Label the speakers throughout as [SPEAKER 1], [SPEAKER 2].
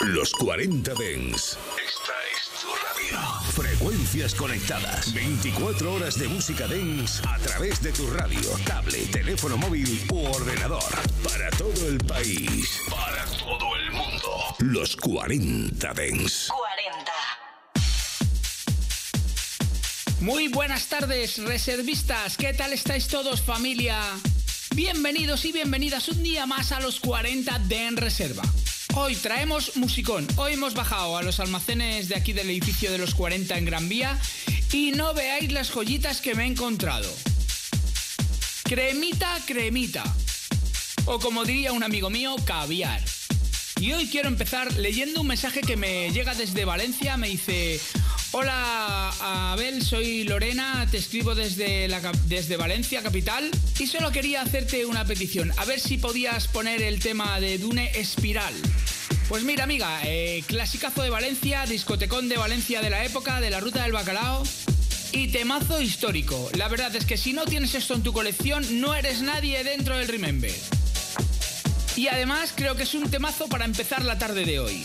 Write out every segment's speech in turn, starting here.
[SPEAKER 1] Los 40 Dens. Esta es tu radio. Frecuencias conectadas. 24 horas de música Dens a través de tu radio, tablet, teléfono móvil u ordenador. Para todo el país. Para todo el mundo. Los 40 Dens.
[SPEAKER 2] 40.
[SPEAKER 3] Muy buenas tardes, reservistas. ¿Qué tal estáis todos, familia? Bienvenidos y bienvenidas un día más a los 40 de En Reserva. Hoy traemos musicón. Hoy hemos bajado a los almacenes de aquí del edificio de los 40 en Gran Vía y no veáis las joyitas que me he encontrado. Cremita, cremita. O como diría un amigo mío, caviar. Y hoy quiero empezar leyendo un mensaje que me llega desde Valencia. Me dice, hola Abel, soy Lorena, te escribo desde, desde Valencia, capital. Y solo quería hacerte una petición, a ver si podías poner el tema de Dune Espiral. Pues mira, amiga, eh, clasicazo de Valencia, discotecón de Valencia de la época, de la ruta del bacalao. Y temazo histórico. La verdad es que si no tienes esto en tu colección, no eres nadie dentro del Remember. Y además creo que es un temazo para empezar la tarde de hoy.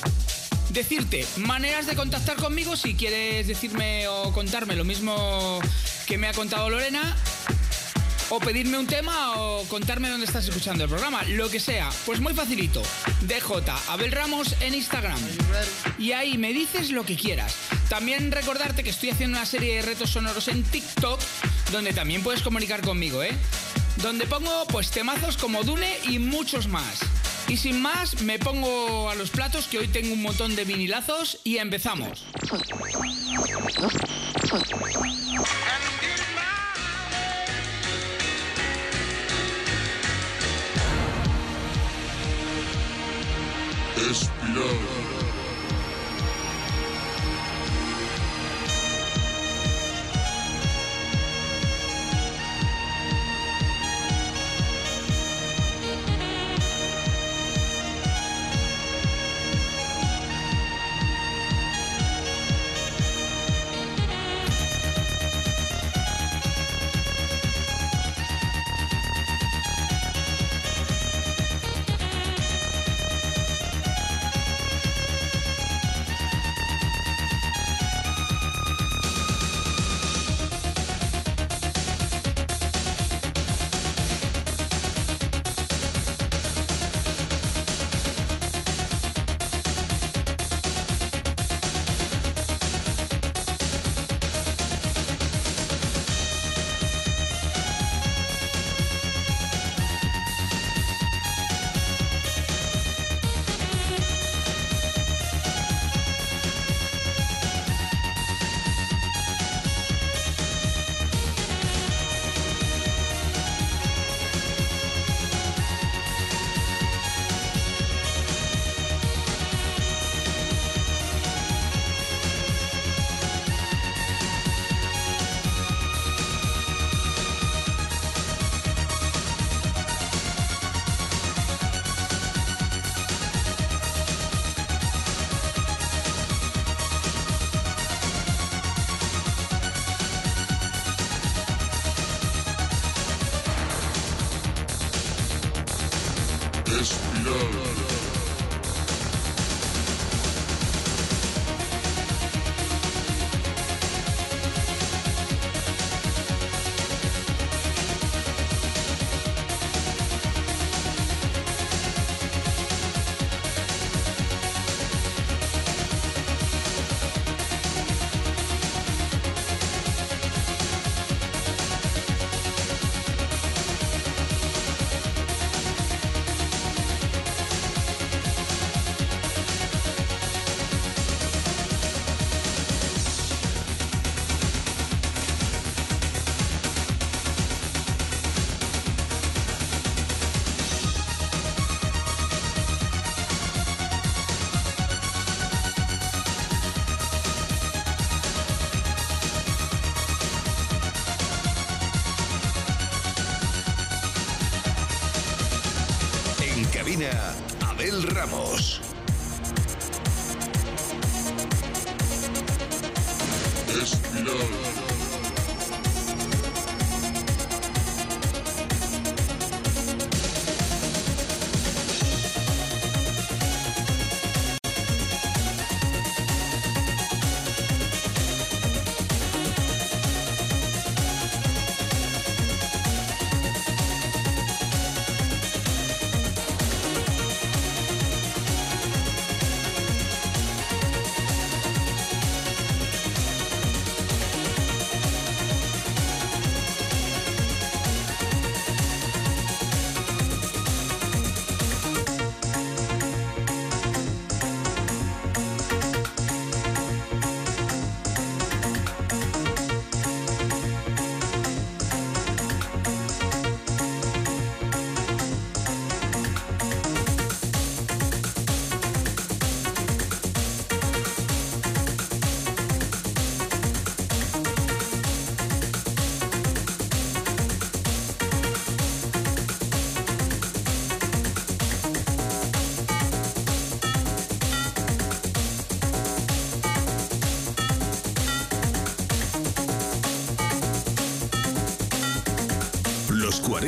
[SPEAKER 3] Decirte, maneras de contactar conmigo si quieres decirme o contarme lo mismo que me ha contado Lorena. O pedirme un tema o contarme dónde estás escuchando el programa, lo que sea. Pues muy facilito. DJ Abel Ramos en Instagram. Y ahí me dices lo que quieras. También recordarte que estoy haciendo una serie de retos sonoros en TikTok, donde también puedes comunicar conmigo, ¿eh? donde pongo pues temazos como Dune y muchos más. Y sin más, me pongo a los platos que hoy tengo un montón de vinilazos y empezamos.
[SPEAKER 1] Abel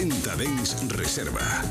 [SPEAKER 4] 30 Dens Reserva.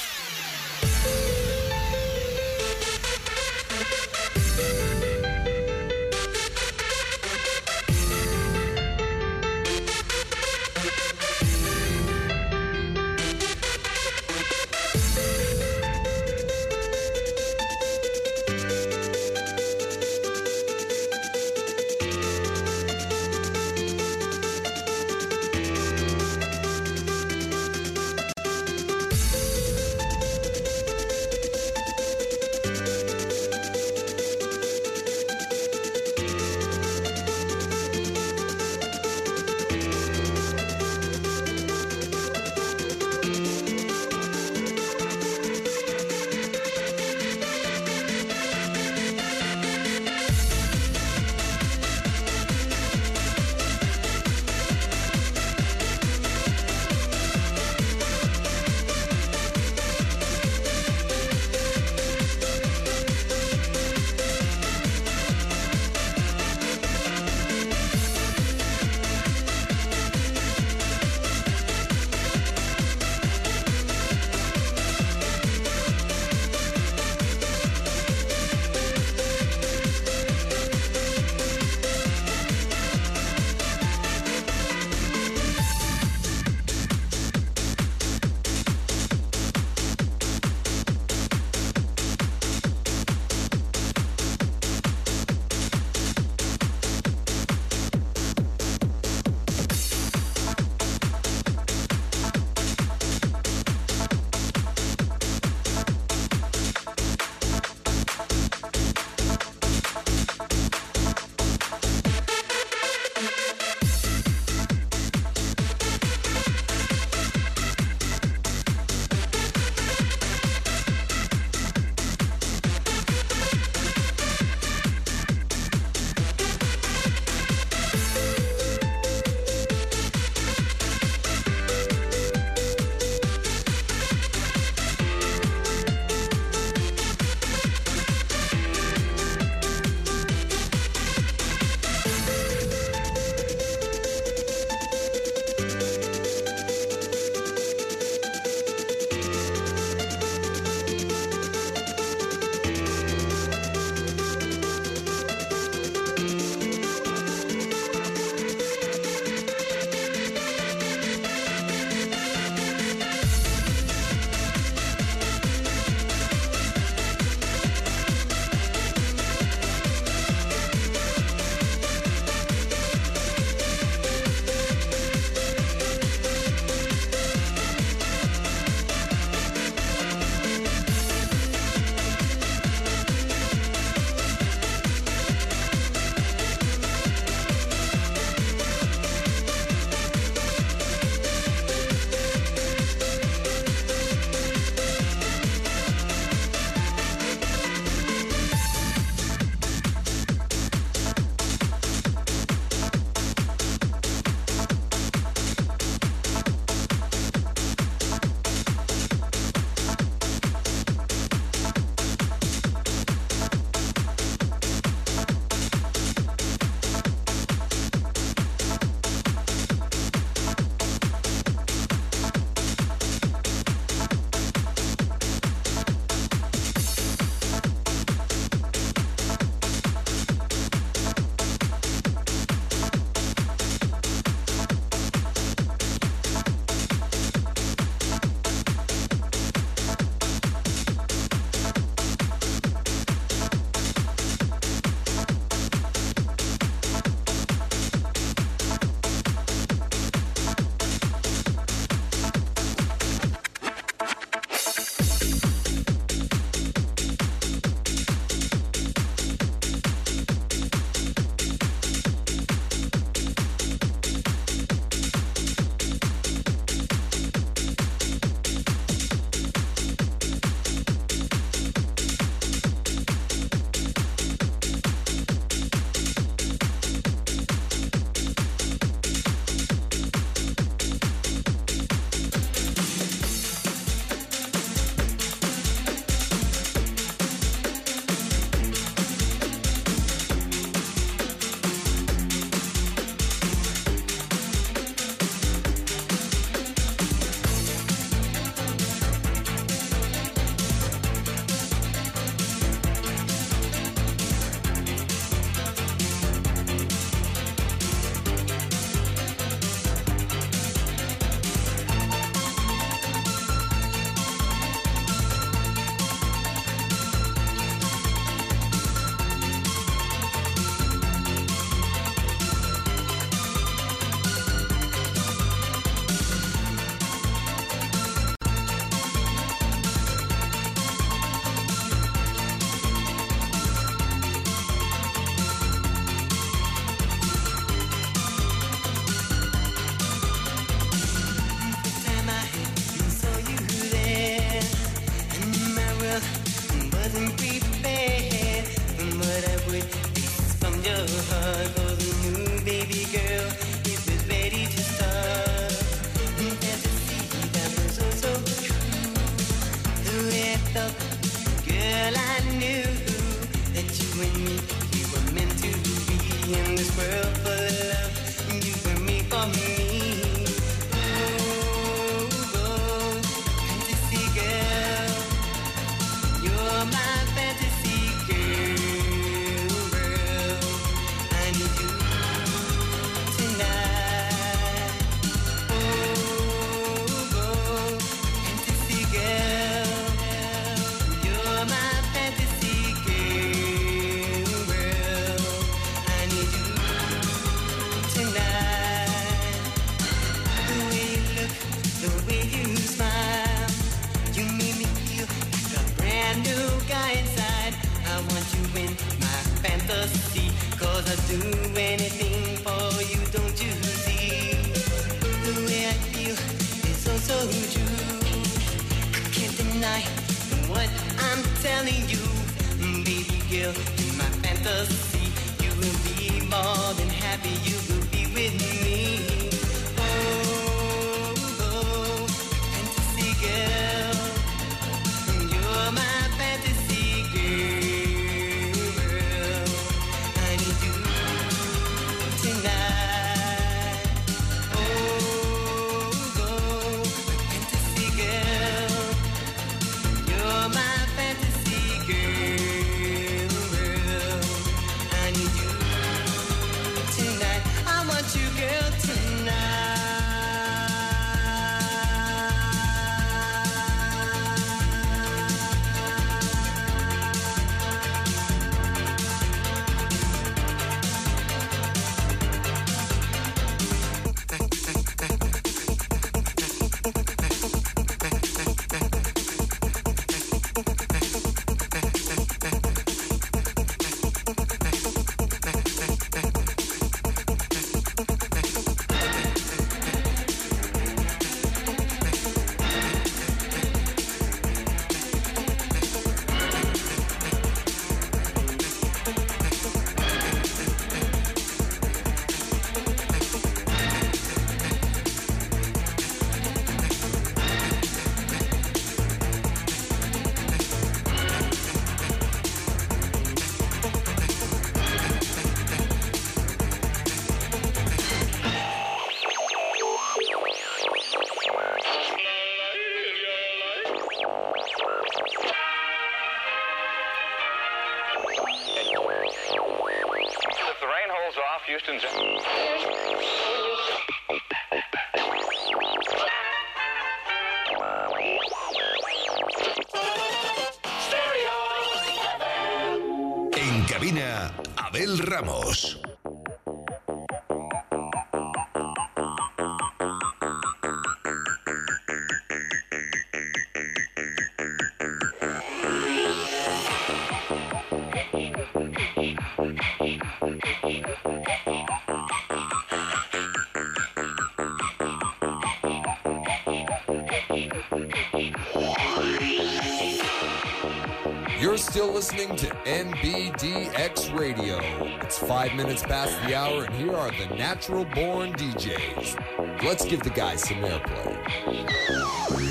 [SPEAKER 2] Still listening to NBDX Radio. It's five minutes past the hour, and here are the natural born DJs. Let's give the guys some airplay.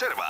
[SPEAKER 1] Reserva.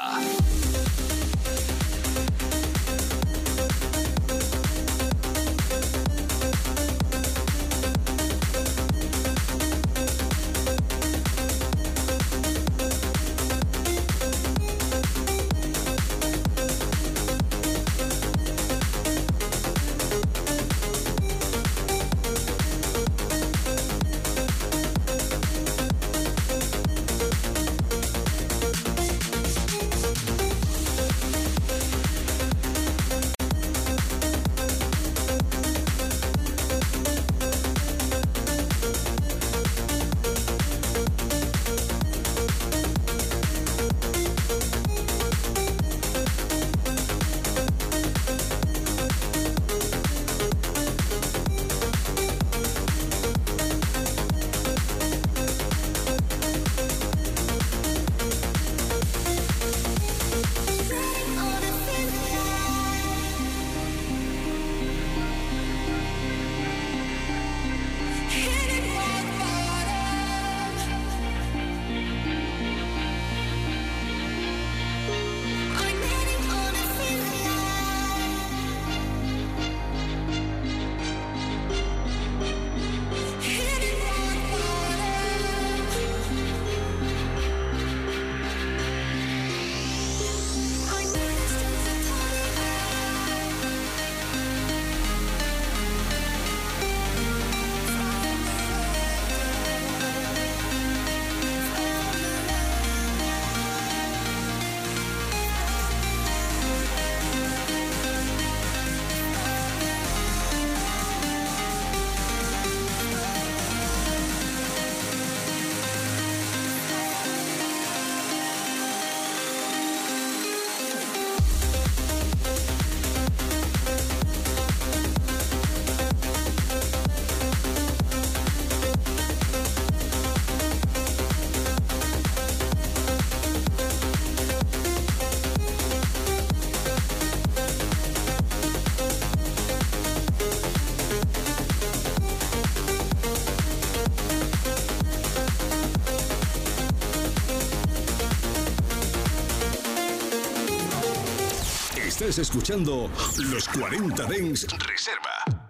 [SPEAKER 1] Estás escuchando Los 40 Dens Reserva.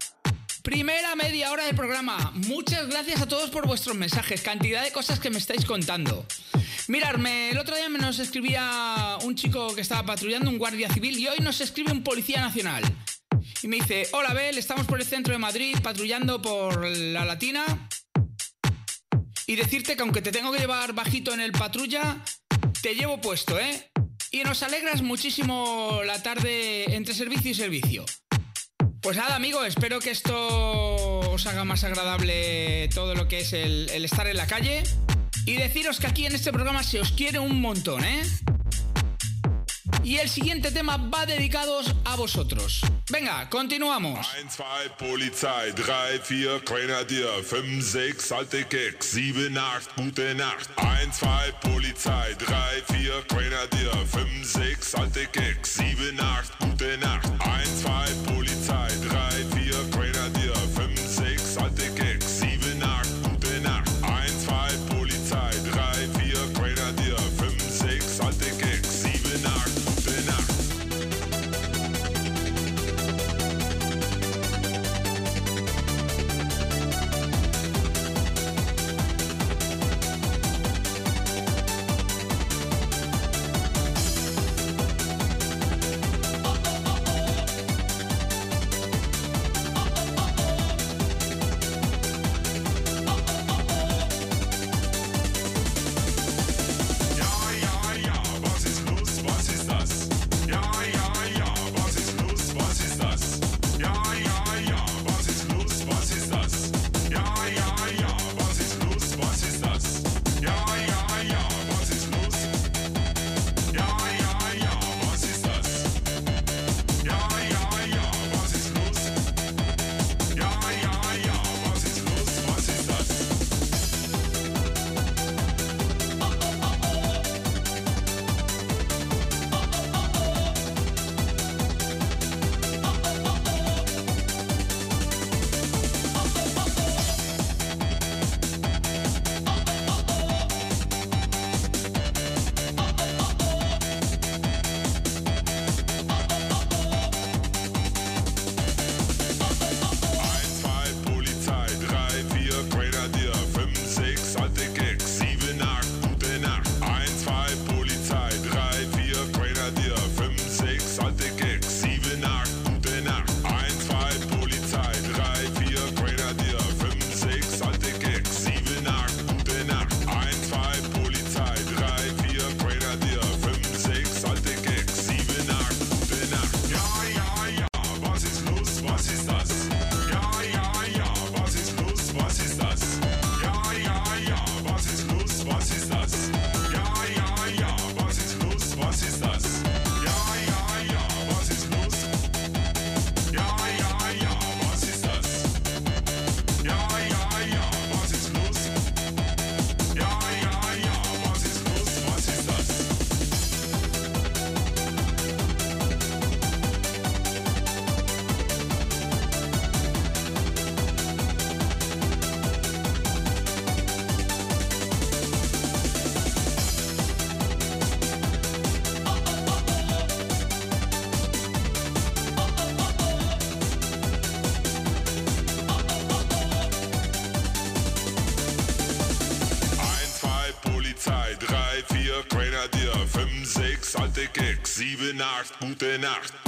[SPEAKER 3] Primera media hora del programa. Muchas gracias a todos por vuestros mensajes. Cantidad de cosas que me estáis contando. Mirarme, el otro día me nos escribía un chico que estaba patrullando, un guardia civil, y hoy nos escribe un policía nacional. Y me dice, hola Bel, estamos por el centro de Madrid patrullando por la Latina. Y decirte que aunque te tengo que llevar bajito en el patrulla, te llevo puesto, ¿eh? Y nos alegras muchísimo la tarde entre servicio y servicio. Pues nada, amigo, espero que esto os haga más agradable todo lo que es el, el estar en la calle. Y deciros que aquí en este programa se os quiere un montón, ¿eh? Y el siguiente tema va dedicados a vosotros. Venga, continuamos.
[SPEAKER 5] 1, 2, Polizei, 3, 4, Grenadier, 5, 6, alte Keks, 7, 8, gute Nacht. 1, 2, Polizei, 3, 4, Grenadier, 5, 6, alte Keks, 7, 8, gute Nacht. 1, 2, sieben, acht, gute Nacht.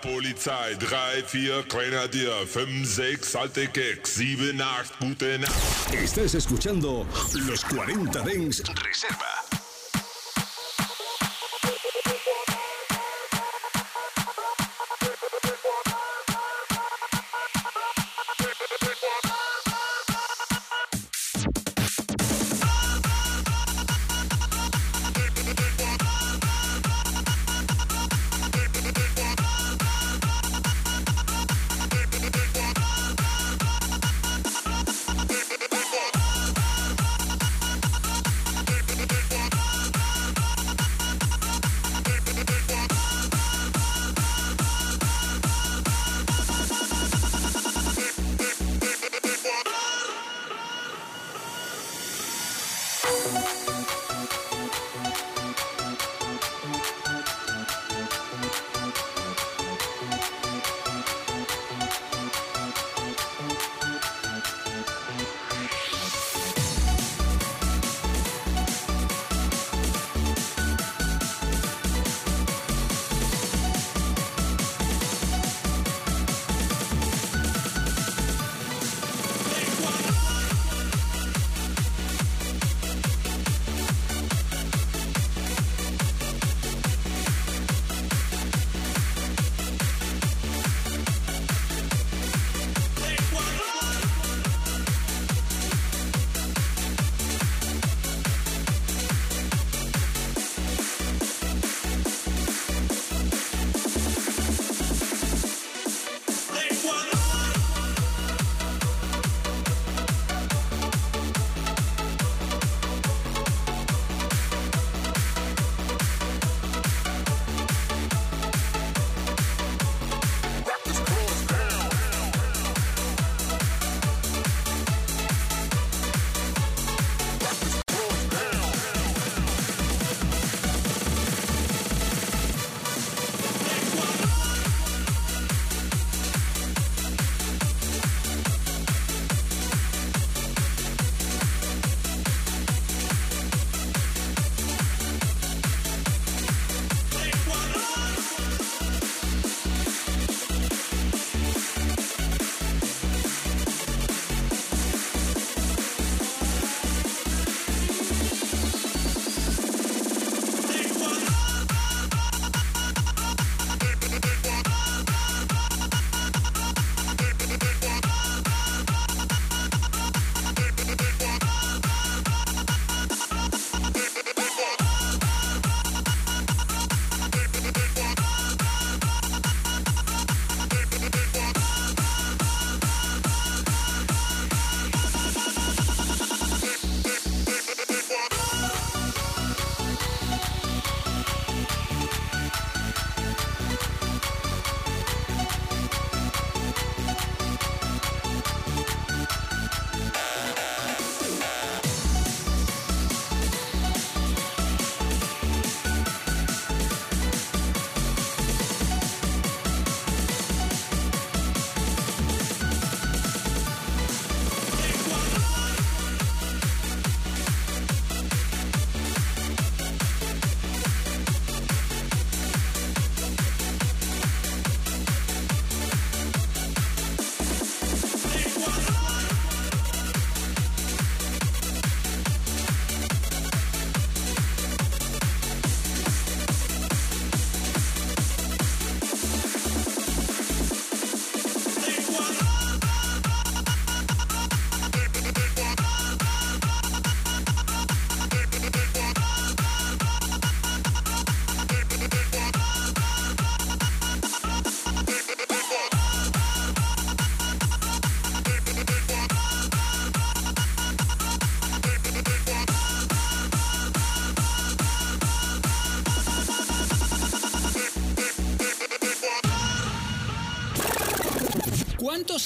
[SPEAKER 5] Polizei, 3, 4 Grenadier, 5, 6 alte Keks, 7, 8 gute Nacht.
[SPEAKER 1] Estás escuchando Los 40 Dens Reserva.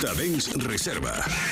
[SPEAKER 1] 40 Dens Reserva.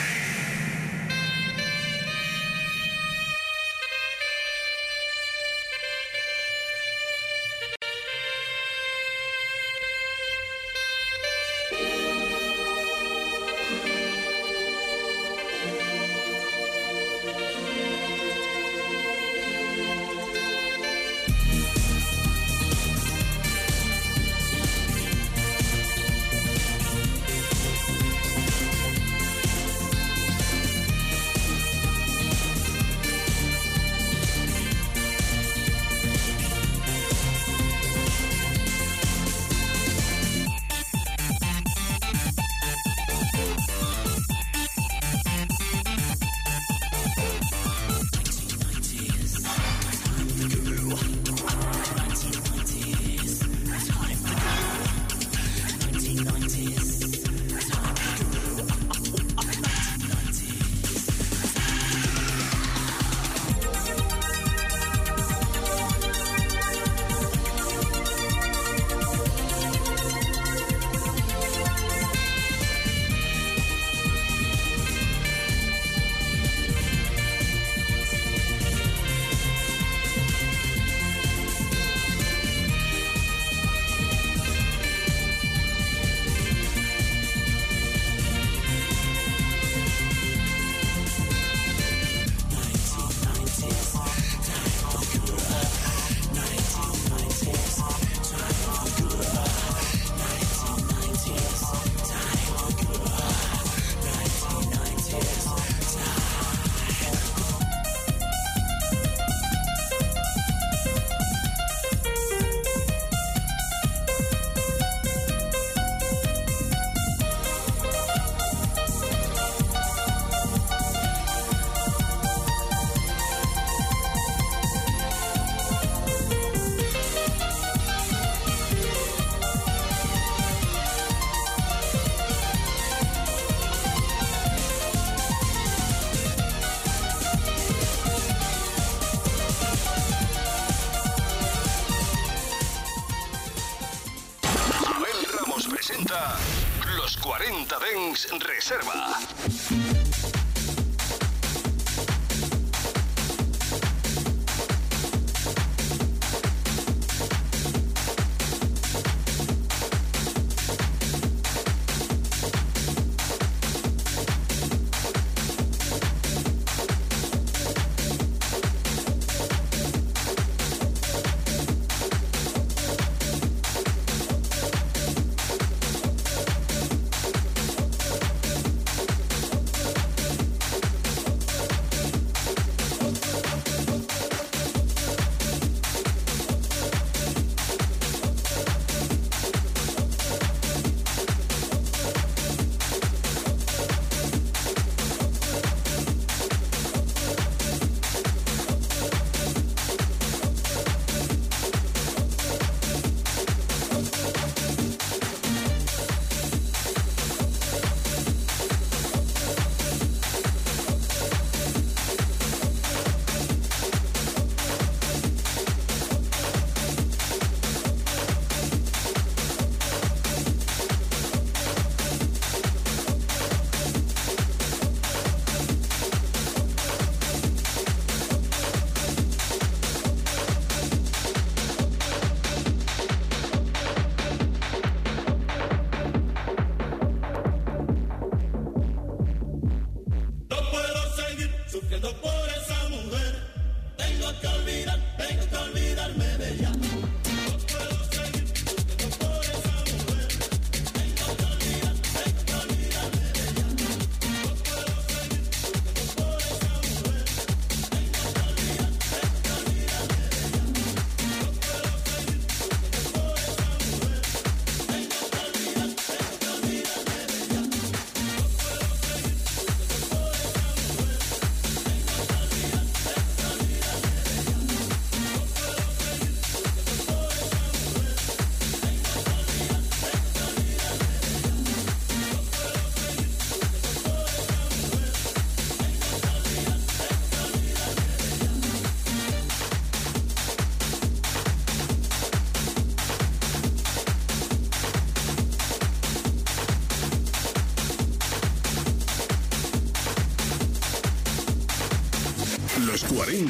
[SPEAKER 1] Reserva.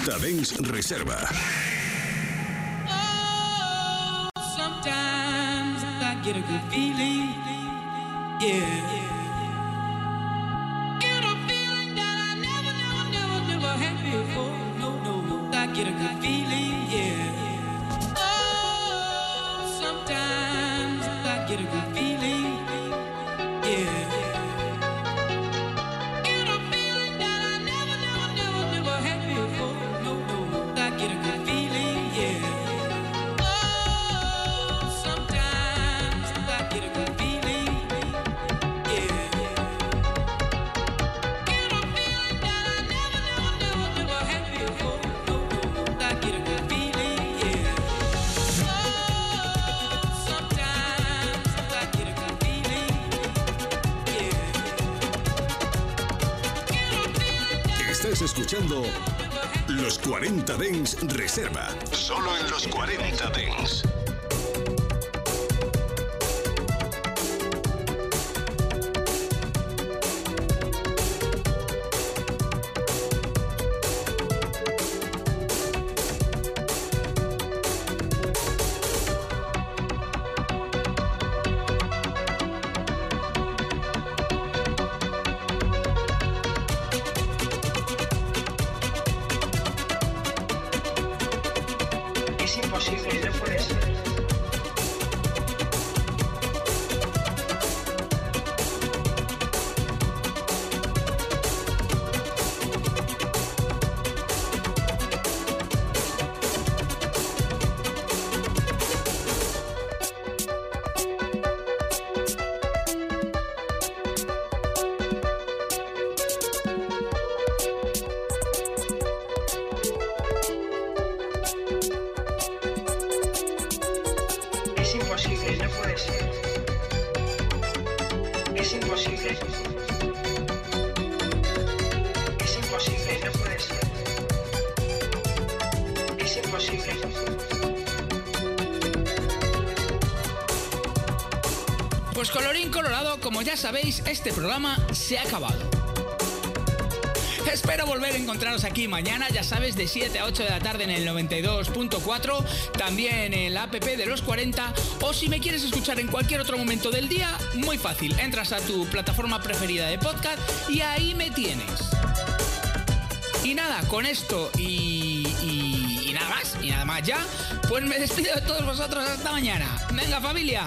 [SPEAKER 6] 40 Dens Reserva.
[SPEAKER 3] Como ya sabéis, este programa se ha acabado. Espero volver a encontraros aquí mañana, ya sabes, de 7 a 8 de la tarde en el 92.4, también en la app de los 40, o si me quieres escuchar en cualquier otro momento del día, muy fácil, entras a tu plataforma preferida de podcast y ahí me tienes. Y nada, con esto y, y- y nada más, y nada más ya, pues me despido de todos vosotros hasta mañana. Venga familia.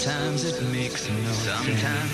[SPEAKER 7] Sometimes it makes no Sometimes